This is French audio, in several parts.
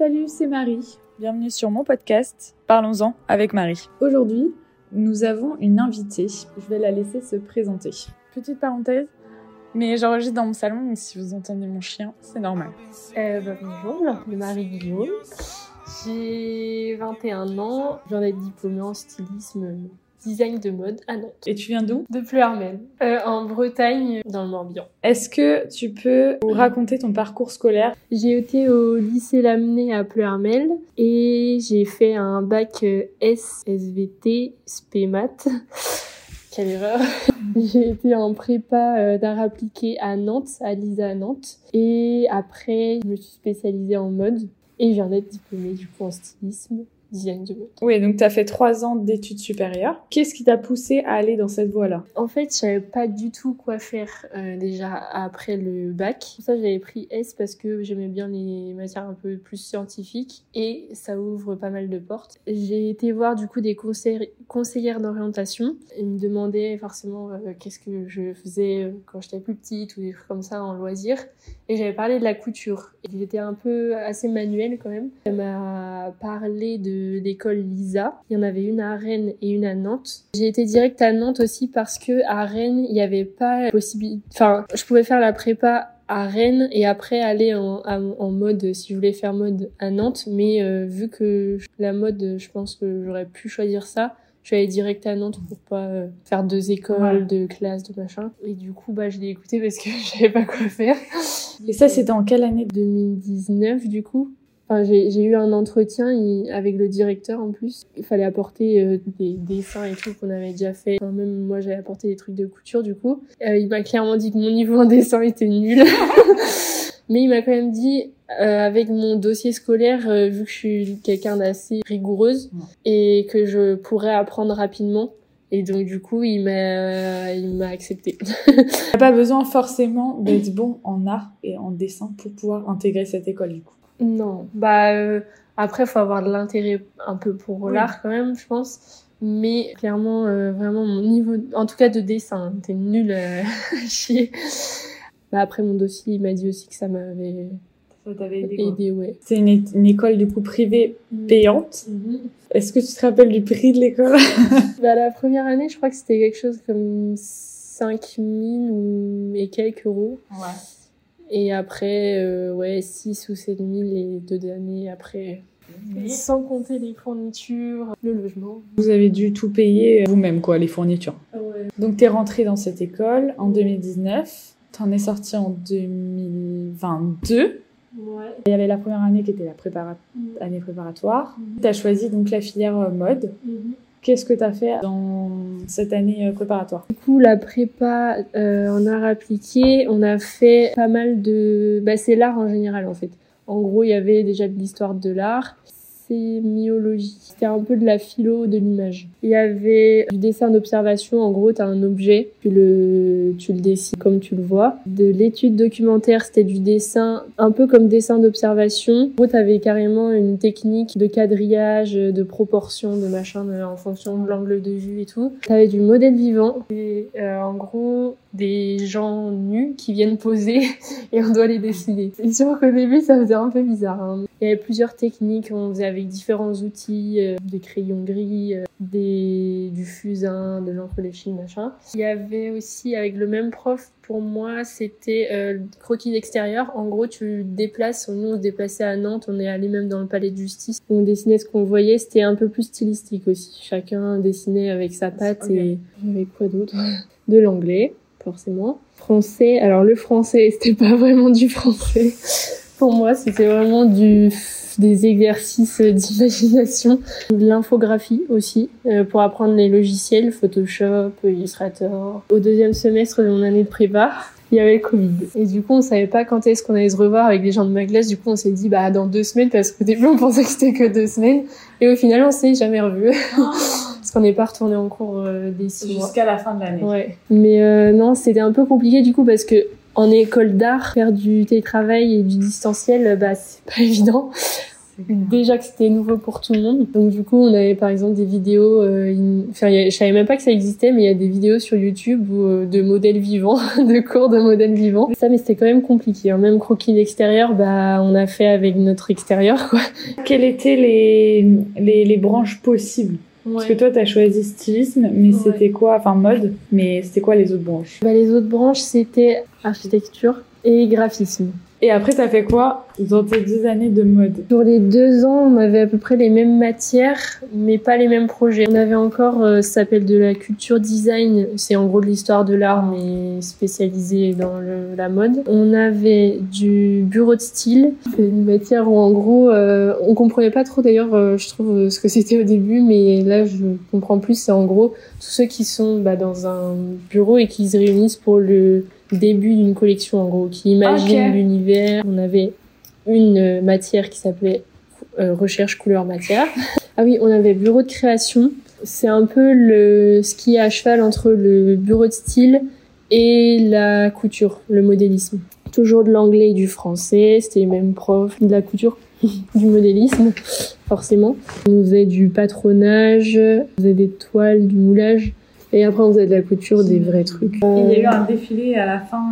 Salut, c'est Marie. Bienvenue sur mon podcast Parlons-en avec Marie. Aujourd'hui, nous avons une invitée. Je vais la laisser se présenter. Petite parenthèse, mais j'enregistre dans mon salon, donc si vous entendez mon chien, c'est normal. Euh, bah, bonjour, je m'appelle Marie Guillaume. J'ai 21 ans, j'en ai diplômé en stylisme design de mode à Nantes. Et tu viens d'où? De Pleurmel, euh, en Bretagne, dans le Morbihan. Est-ce que tu peux nous raconter ton parcours scolaire? J'ai été au lycée Lamennais à Pleurmel et j'ai fait un bac euh, S, SVT, SPMAT. Quelle erreur J'ai été en prépa euh, d'art appliqué à Nantes, à Lisa à Nantes. Et après, je me suis spécialisée en mode et je viens d'être diplômée du coup en stylisme design de mode. Oui, donc tu as fait trois ans d'études supérieures. Qu'est-ce qui t'a poussé à aller dans cette voie-là? En fait, je savais pas du tout quoi faire euh, déjà après le bac. Pour ça, j'avais pris S parce que j'aimais bien les matières un peu plus scientifiques et ça ouvre pas mal de portes. J'ai été voir du coup des conseillères, conseillères d'orientation. Ils me demandaient forcément euh, qu'est-ce que je faisais euh, quand j'étais plus petite ou des trucs comme ça en loisir. Et j'avais parlé de la couture. J'étais un peu assez manuel quand même. Elle m'a parlé de l'école Lisa. Il y en avait une à Rennes et une à Nantes. J'ai été direct à Nantes aussi parce que à Rennes, il n'y avait pas possibilité. Enfin, je pouvais faire la prépa à Rennes et après aller en, en, mode si je voulais faire mode à Nantes. Mais euh, vu que la mode, je pense que j'aurais pu choisir ça. Je suis allée direct à Nantes pour pas euh, faire deux écoles, deux classes, de machin. Et du coup, bah, je l'ai écouté parce que je savais pas quoi faire. Et ça, c'était en quelle année? 2019, du coup j'ai eu un entretien avec le directeur en plus. Il fallait apporter euh, des dessins et tout qu'on avait déjà fait. même moi, j'avais apporté des trucs de couture du coup. Euh, il m'a clairement dit que mon niveau en dessin était nul. Mais il m'a quand même dit, euh, avec mon dossier scolaire, vu que je suis quelqu'un d'assez rigoureuse et que je pourrais apprendre rapidement, et donc du coup, il m'a il m'a accepté. T'as pas besoin forcément d'être bon en art et en dessin pour pouvoir intégrer cette école du coup. Non, bah euh, après faut avoir de l'intérêt un peu pour l'art quand même, je pense. Mais clairement, euh, vraiment mon niveau, en tout cas de dessin, t'es nul à chier. Bah après mon dossier, il m'a dit aussi que ça m'avait aidé, ouais. C'est une, une, école du coup privée mm. payante. Mm-hmm. Est-ce que tu te rappelles du prix de l'école? Bah la première année, je crois que c'était quelque chose comme 5000 ou et quelques euros. Ouais. Et après, euh, ouais, 6 ou 7 000 les deux années après. Sans compter les fournitures, le logement. Vous avez dû tout payer vous-même, quoi, les fournitures. Ouais. Donc, tu es rentrée dans cette école en 2019. Tu en es sortie en 2022. Ouais. Il y avait la première année qui était la prépara... Mm. année préparatoire. Mm. Tu as choisi donc la filière euh, mode. Mm-hmm. Qu'est-ce que tu as fait dans cette année euh, préparatoire? Du coup, la prépa euh, en art appliqué, on a fait pas mal de... Bah, c'est l'art en général en fait. En gros, il y avait déjà de l'histoire de l'art C'était un peu de la philo de l'image. Il y avait du dessin d'observation. En gros, tu as un objet, tu le, tu le dessines comme tu le vois. De l'étude documentaire, c'était du dessin un peu comme dessin d'observation. En gros, tu avais carrément une technique de quadrillage, de proportion, de machin, en fonction de l'angle de vue et tout. Tu avais du modèle vivant. Et euh, en gros, des gens nus qui viennent poser et on doit les dessiner. C'est sûr qu'au début, ça faisait un peu bizarre. Hein. Il y avait plusieurs techniques. On faisait avec différents outils, euh, des crayons gris, euh, des, du fusain, de l'encre léchine, machin. Il y avait aussi avec le même prof, pour moi, c'était euh, croquis d'extérieur. En gros, tu déplaces, nous on se déplaçait à Nantes, on est allé même dans le palais de justice. On dessinait ce qu'on voyait, c'était un peu plus stylistique aussi. Chacun dessinait avec sa patte et avec quoi d'autre? De l'anglais, forcément. Français, alors le français, c'était pas vraiment du français. Pour moi, c'était vraiment du des exercices d'imagination, de l'infographie aussi, euh, pour apprendre les logiciels, Photoshop, Illustrator. Au deuxième semestre de mon année de prépa, il y avait le Covid. Et du coup, on savait pas quand est-ce qu'on allait se revoir avec les gens de ma classe. Du coup, on s'est dit, bah, dans deux semaines, parce qu'au début, on pensait que c'était que deux semaines. Et au final, on s'est jamais revu. Parce qu'on n'est pas retourné en cours euh, des six Jusqu'à la fin de l'année. Ouais. Mais euh, non, c'était un peu compliqué du coup parce que en école d'art, faire du télétravail et du distanciel, bah, c'est pas évident. déjà que c'était nouveau pour tout le monde. Donc du coup, on avait par exemple des vidéos. Euh, Enfin, je savais même pas que ça existait, mais il y a des vidéos sur YouTube où, euh, de modèles vivants, de cours de modèles vivants. Ça, mais c'était quand même compliqué. Hein. Même croquis d'extérieur, bah, on a fait avec notre extérieur. Quoi. Quelles étaient les, les, les branches possibles? Parce que toi, tu as choisi stylisme, mais c'était quoi Enfin, mode, mais c'était quoi les autres branches? Bah, Les autres branches, c'était architecture et graphisme. Et après, ça fait quoi dans tes dix années de mode Sur les deux ans, on avait à peu près les mêmes matières, mais pas les mêmes projets. On avait encore, euh, ça s'appelle de la culture design, c'est en gros de l'histoire de l'art, mais spécialisé dans le, la mode. On avait du bureau de style, c'est une matière où en gros, euh, on comprenait pas trop d'ailleurs, euh, je trouve, ce que c'était au début, mais là, je comprends plus. C'est en gros tous ceux qui sont bah, dans un bureau et qui se réunissent pour le début d'une collection en gros, qui imagine l'univers. On avait une matière qui s'appelait euh, recherche couleur matière. ah oui, on avait bureau de création. C'est un peu le ce qui est à cheval entre le bureau de style et la couture, le modélisme. Toujours de l'anglais et du français, c'était les mêmes profs, de la couture, du modélisme, forcément. On faisait du patronage, on faisait des toiles, du moulage. Et après, on faisait de la couture, des vrais trucs. Il y a eu un défilé à la fin.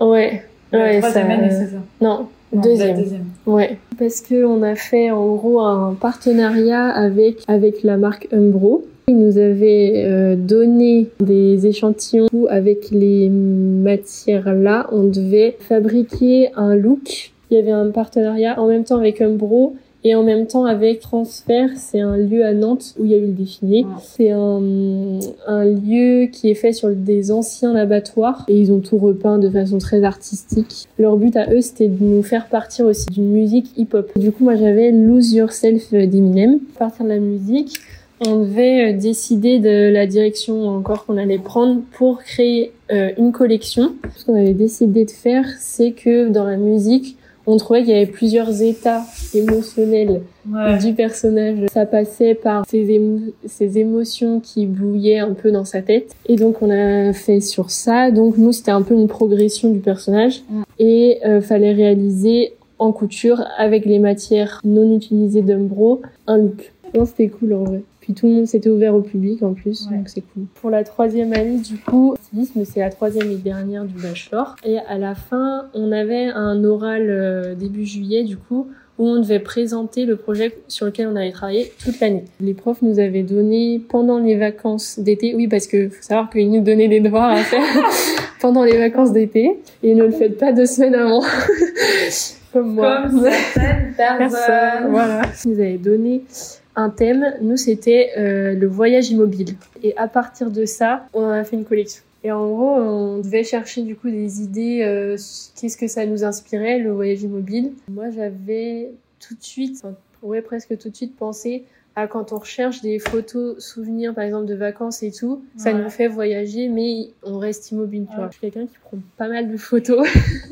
Euh... Ouais. ouais, troisième année, c'est ça? Non, deuxième. deuxième. Ouais. Parce que on a fait en gros un partenariat avec avec la marque Umbro. Ils nous avaient euh, donné des échantillons où avec les matières là, on devait fabriquer un look. Il y avait un partenariat en même temps avec Umbro et en même temps avec Transfert, c'est un lieu à Nantes où il y a eu le défilé. C'est un, un, lieu qui est fait sur des anciens abattoirs et ils ont tout repeint de façon très artistique. Leur but à eux, c'était de nous faire partir aussi d'une musique hip-hop. Du coup, moi, j'avais Lose Yourself d'Eminem. À partir de la musique, on devait euh, décider de la direction encore qu'on allait prendre pour créer euh, une collection. Ce qu'on avait décidé de faire, c'est que dans la musique, on trouvait qu'il y avait plusieurs états émotionnels du personnage. Ça passait par ces, émotions qui bouillaient un peu dans sa tête. Et donc on a fait sur ça. Donc nous c'était un peu une progression du personnage et euh, fallait réaliser en couture avec les matières non utilisées d'Umbro un look. C'était cool en vrai. Puis tout le monde s'était ouvert au public en plus, donc c'est cool. Pour la troisième année, du coup, stylisme, c'est la troisième et dernière du bachelor. Et à la fin, on avait un oral euh, début juillet, du coup, où on devait présenter le projet sur lequel on avait travaillé toute l'année. Les profs nous avaient donné pendant les vacances d'été, oui parce que faut savoir qu'ils nous donnaient des devoirs à faire pendant les vacances d'été et ne le faites pas deux semaines avant. Comme moi. Comme certaines personnes. Voilà. Ils nous avaient donné un thème. Nous, c'était euh, le voyage immobile. Et à partir de ça, on a fait une collection. Et en gros, on devait chercher du coup des idées. Euh, Qu'est-ce que ça nous inspirait, le voyage immobile Moi, j'avais tout de suite, enfin, ouais, presque tout de suite pensé à quand on recherche des photos souvenirs, par exemple de vacances et tout, ça nous fait voyager, mais on reste immobile. Tu vois, je suis quelqu'un qui prend pas mal de photos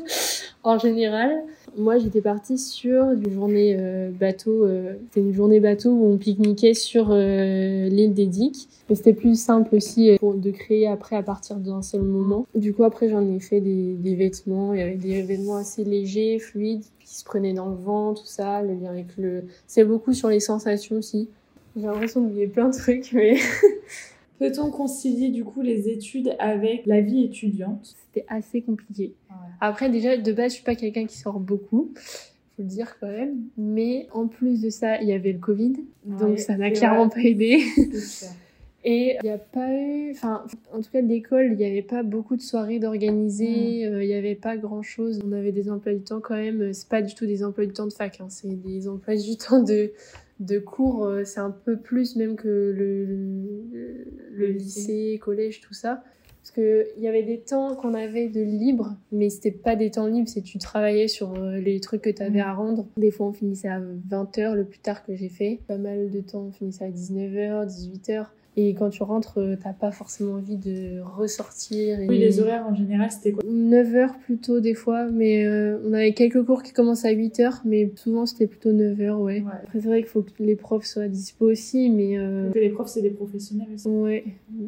en général. Moi, j'étais partie sur une journée euh, bateau. Euh, c'était une journée bateau où on pique-niquait sur euh, l'île des Diques. Mais c'était plus simple aussi pour, de créer après à partir d'un seul moment. Du coup, après, j'en ai fait des, des vêtements. Il y avait des vêtements assez légers, fluides, qui se prenaient dans le vent, tout ça. Le lien avec le... C'est beaucoup sur les sensations aussi. J'ai l'impression d'oublier plein de trucs, mais... Peut-on concilier du coup les études avec la vie étudiante? C'était assez compliqué. Après déjà de base je suis pas quelqu'un qui sort beaucoup, faut le dire quand même. Mais en plus de ça il y avait le Covid, donc ça n'a clairement pas aidé. Et il n'y a pas eu, enfin, en tout cas l'école, il n'y avait pas beaucoup de soirées d'organiser, mm. euh, il n'y avait pas grand chose. On avait des emplois du temps quand même, c'est pas du tout des emplois du temps de fac, hein. c'est des emplois du temps de, de cours, euh, c'est un peu plus même que le, le, lycée, collège, tout ça. Parce que il y avait des temps qu'on avait de libre, mais c'était pas des temps libres, c'est tu travaillais sur euh, les trucs que tu avais mm. à rendre. Des fois, on finissait à 20h, le plus tard que j'ai fait. Pas mal de temps, on finissait à 19h, 18h. Et quand tu rentres, euh, t'as pas forcément envie de ressortir. Et... Oui, les horaires en général, c'était quoi 9 heures plutôt des fois, mais euh, on avait quelques cours qui commencent à 8 heures, mais souvent c'était plutôt 9 heures, ouais. Ouais. Après, c'est vrai qu'il faut que les profs soient dispo aussi, mais euh, Que les profs, c'est des professionnels aussi. ouais,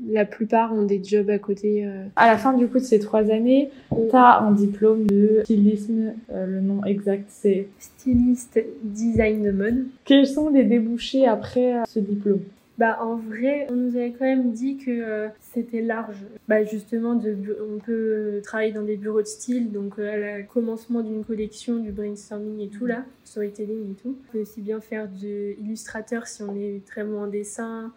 la plupart ont des jobs à côté. euh. À la fin du coup de ces trois années, t'as un diplôme de stylisme. le nom exact, c'est. Styliste design de mode. Quels sont les débouchés après ce diplôme? Bah en vrai, on nous avait quand même dit que euh, c'était large. Bah justement, on peut travailler dans des bureaux de style, donc euh, à la commencement d'une collection, du brainstorming et tout là, storytelling et tout. On peut aussi bien faire de illustrateur si on est très bon en dessin.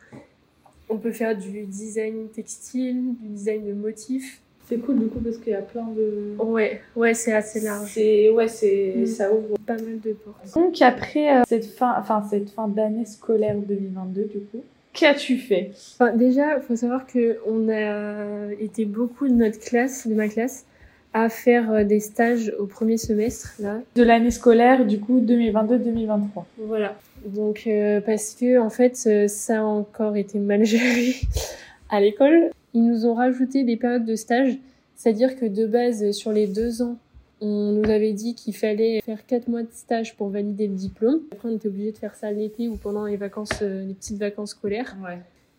On peut faire du design textile, du design de motifs. C'est cool du coup parce qu'il y a plein de. Ouais, ouais, c'est assez large. C'est ouais, c'est Mm. ça ouvre. Pas mal de portes. Donc après euh, cette fin, enfin cette fin d'année scolaire 2022 du coup, qu'as-tu fait? Enfin, déjà, il faut savoir que on a été beaucoup de notre classe, de ma classe, à faire euh, des stages au premier semestre là. De l'année scolaire du coup 2022-2023. Voilà. Donc euh, parce que en fait, ça a encore été mal géré à l'école. Ils nous ont rajouté des périodes de stage, c'est-à-dire que de base, sur les deux ans, on nous avait dit qu'il fallait faire quatre mois de stage pour valider le diplôme. Après, on était obligé de faire ça l'été ou pendant les vacances, euh, les petites vacances scolaires.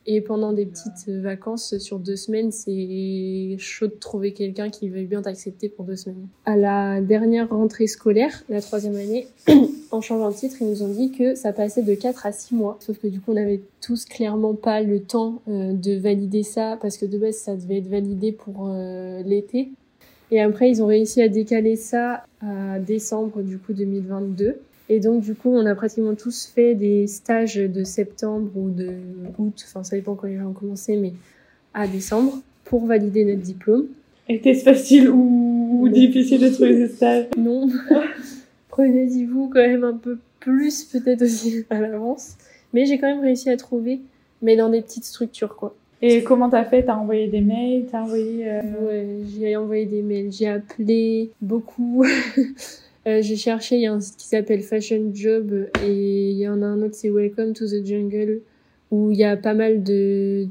Et pendant des petites euh, vacances sur deux semaines, c'est chaud de trouver quelqu'un qui veuille bien t'accepter pour deux semaines. À la dernière rentrée scolaire, la troisième année, en changeant de titre, ils nous ont dit que ça passait de 4 à 6 mois. Sauf que du coup, on avait tous clairement pas le temps euh, de valider ça parce que de base, ça devait être validé pour euh, l'été. Et après, ils ont réussi à décaler ça à décembre du coup 2022. Et donc, du coup, on a pratiquement tous fait des stages de septembre ou de août, enfin, ça dépend quand les gens ont commencé, mais à décembre, pour valider notre diplôme. Était-ce facile ou, difficile de trouver ces stages? Non. Prenez-y-vous quand même un peu plus, peut-être aussi à l'avance. Mais j'ai quand même réussi à trouver, mais dans des petites structures, quoi. Et comment t'as fait? T'as envoyé des mails? T'as envoyé euh, Ouais, j'ai envoyé des mails, j'ai appelé beaucoup. Euh, j'ai cherché, il y a un site qui s'appelle Fashion Job et il y en a un autre, c'est Welcome to the Jungle, où il y a pas mal de,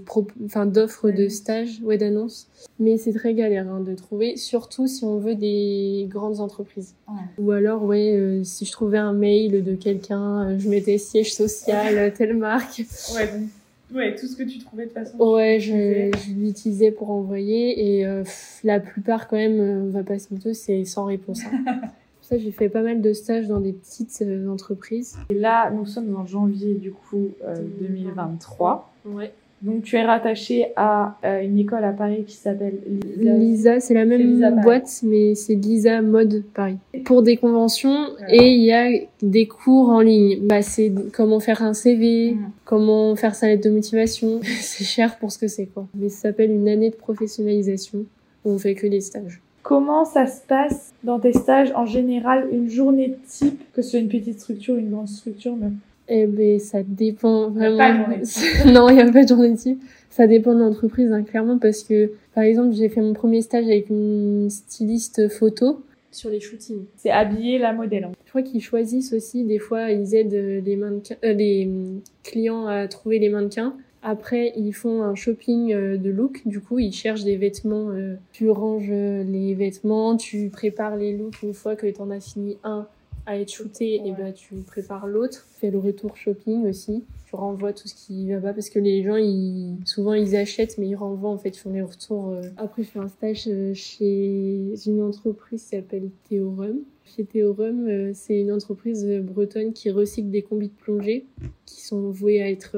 enfin, d'offres de stages, ouais, d'annonces. Mais c'est très galère hein, de trouver, surtout si on veut des grandes entreprises. Ouais. Ou alors, ouais, euh, si je trouvais un mail de quelqu'un, euh, je mettais siège social, telle marque. Ouais, donc, ouais, tout ce que tu trouvais de façon. Ouais, je, je l'utilisais pour envoyer et euh, la plupart quand même, euh, on va pas se mentir, c'est sans réponse. hein. Ça, j'ai fait pas mal de stages dans des petites euh, entreprises. Et là, nous sommes en janvier du coup euh, 2023. Ouais. Donc tu es rattaché à euh, une école à Paris qui s'appelle Lisa. Lisa, c'est la même Lisa Paris. boîte, mais c'est Lisa Mode Paris. Pour des conventions Voilà. et il y a des cours en ligne. Bah, c'est comment faire un CV, Mhm. comment faire sa lettre de motivation. c'est cher pour ce que c'est, quoi. Mais ça s'appelle une année de professionnalisation où on fait que des stages. Comment ça se passe dans tes stages en général, une journée type, que ce soit une petite structure, une grande structure, mais Eh ben, ça dépend vraiment. pas de journée non, il n'y a pas de journée type. Ça dépend de l'entreprise, hein, clairement, parce que, par exemple, j'ai fait mon premier stage avec une styliste photo sur les shootings. c'est habiller la modèle. hein. Je crois qu'ils choisissent aussi, des fois, ils aident euh, les mannequins, euh, les hum, clients à trouver les mannequins. Après, ils font un shopping euh, de look. Du coup, ils cherchent des vêtements. euh, tu ranges euh, les vêtements, tu prépares les looks une fois que t'en as fini un à être shooté, et Ouais. ben tu prépares l'autre. Tu fais le retour shopping aussi. Tu renvoies tout ce qui va pas parce que les gens, ils, souvent, ils achètent, mais ils renvoient en fait, ils font les retours. Après, je fais un stage chez une entreprise qui s'appelle Théorem. Chez Théorem, euh, c'est une entreprise bretonne qui recycle des combis de plongée qui sont voués à être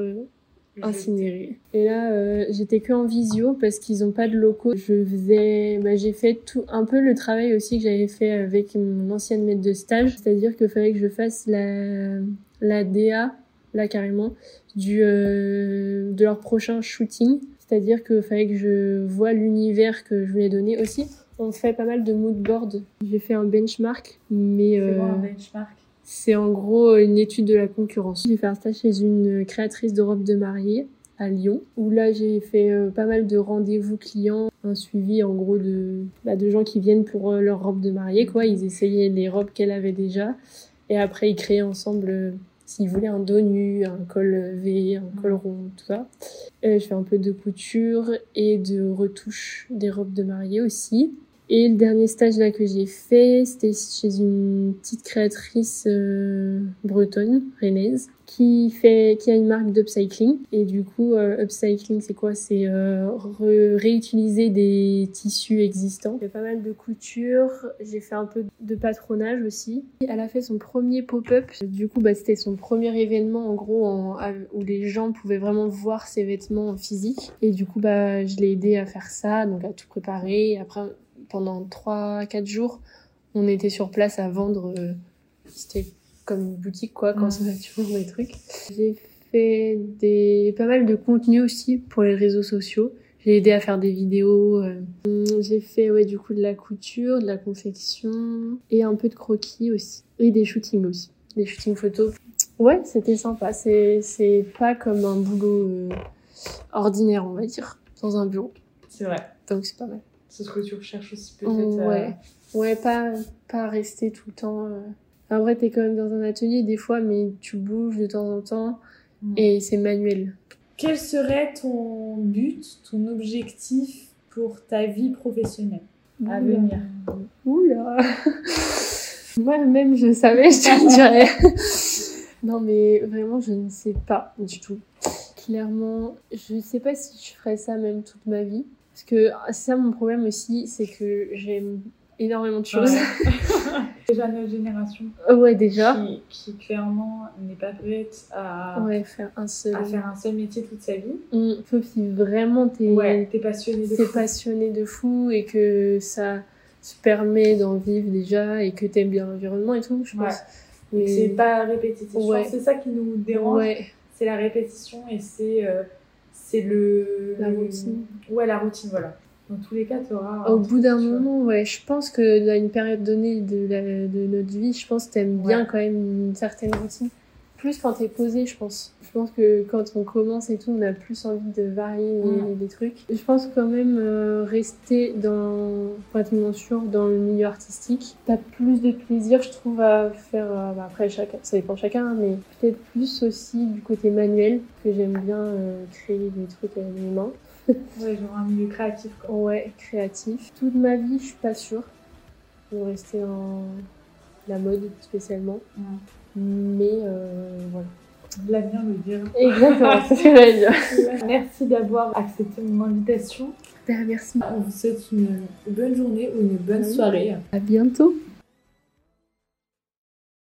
incinérés. Et là, euh, j'étais que en visio parce qu'ils ont pas de locaux. Je faisais, bah, j'ai fait tout un peu le travail aussi que j'avais fait avec mon ancienne maître de stage, c'est-à-dire qu'il fallait que je fasse la la DA là carrément du euh, de leur prochain shooting, c'est-à-dire qu'il fallait que je vois l'univers que je voulais donner aussi. On fait pas mal de mood board. J'ai fait un benchmark, mais C'est euh, bon, un benchmark? C'est en gros une étude de la concurrence. J'ai fait un stage chez une créatrice de robes de mariée à Lyon, où là j'ai fait euh, pas mal de rendez-vous clients, un suivi en gros de, bah, de gens qui viennent pour euh, leur robe de mariée, quoi. Ils essayaient les robes qu'elle avait déjà, et après ils créaient ensemble euh, s'ils voulaient un dos nu, un col V, un col rond, tout ça. Je fais un peu de couture et de retouche des robes de mariée aussi. Et le dernier stage là que j'ai fait, c'était chez une petite créatrice euh, bretonne, rennaise, qui fait, qui a une marque d'upcycling. Et du coup, euh, upcycling, c'est quoi? C'est euh, réutiliser des tissus existants. J'ai fait pas mal de couture. J'ai fait un peu de patronage aussi. Elle a fait son premier pop-up. Du coup, bah, c'était son premier événement en gros où les gens pouvaient vraiment voir ses vêtements en physique. Et du coup, bah, je l'ai aidé à faire ça, donc à tout préparer. Après, pendant 3-4 jours, on était sur place à vendre. Euh, c'était comme une boutique, quoi, quand mmh. tu vends des trucs. J'ai fait des, pas mal de contenu aussi pour les réseaux sociaux. J'ai aidé à faire des vidéos. Euh. J'ai fait, ouais, du coup, de la couture, de la confection et un peu de croquis aussi. Et des shootings aussi. Des shootings photos. Ouais, c'était sympa. C'est, c'est pas comme un boulot euh, ordinaire, on va dire, dans un bureau. C'est vrai. Donc c'est pas mal. C'est ce que tu recherches aussi peut-être. Ouais. Ouais, pas, pas rester tout le temps. Euh... En vrai, t'es quand même dans un atelier des fois, mais tu bouges de temps en temps mm. et c'est manuel. Quel serait ton but, ton objectif pour ta vie professionnelle à venir? Oula Moi-même, je savais, je te dirais. non, mais vraiment, je ne sais pas du tout. Clairement, je ne sais pas si je ferais ça même toute ma vie. Parce que c'est ça mon problème aussi, c'est que j'aime énormément de choses. déjà notre génération. Ouais, déjà. Qui, clairement n'est pas prête à, ouais, faire un seul... à faire un seul métier toute sa vie. Mmh. Sauf si vraiment t'es ouais, es passionné de fou. passionné de fou et que ça te permet d'en vivre déjà et que t'aimes bien l'environnement et tout, je pense. Mais c'est pas répétitif. C'est ça qui nous dérange. C'est la répétition et c'est. Euh, c'est le. La routine. Ouais, la routine, voilà. Dans tous les cas, tu auras. Au bout d'un moment, ouais, je pense que dans une période donnée de, de notre vie, je pense que t'aimes bien quand même une certaine routine plus quand t'es posé, je pense. Je pense que quand on commence et tout, on a plus envie de varier mm. des trucs. Je pense quand même euh, rester dans, pratiquement sûr, dans le milieu artistique. T'as plus de plaisir, je trouve, à faire. Euh, bah, après, chacun, ça dépend chacun, hein, mais peut-être plus aussi du côté manuel, que j'aime bien euh, créer des trucs avec mes mains. ouais, genre un milieu créatif, quoi. Ouais, créatif. Toute ma vie, je suis pas sûre de rester en la mode spécialement. Mm. Mais euh, voilà. L'avenir le dira. Exactement, c'est ce que j'allais dire. Merci d'avoir accepté mon invitation. Ben, merci. On vous souhaite une bonne journée ou une bonne soirée. À bientôt.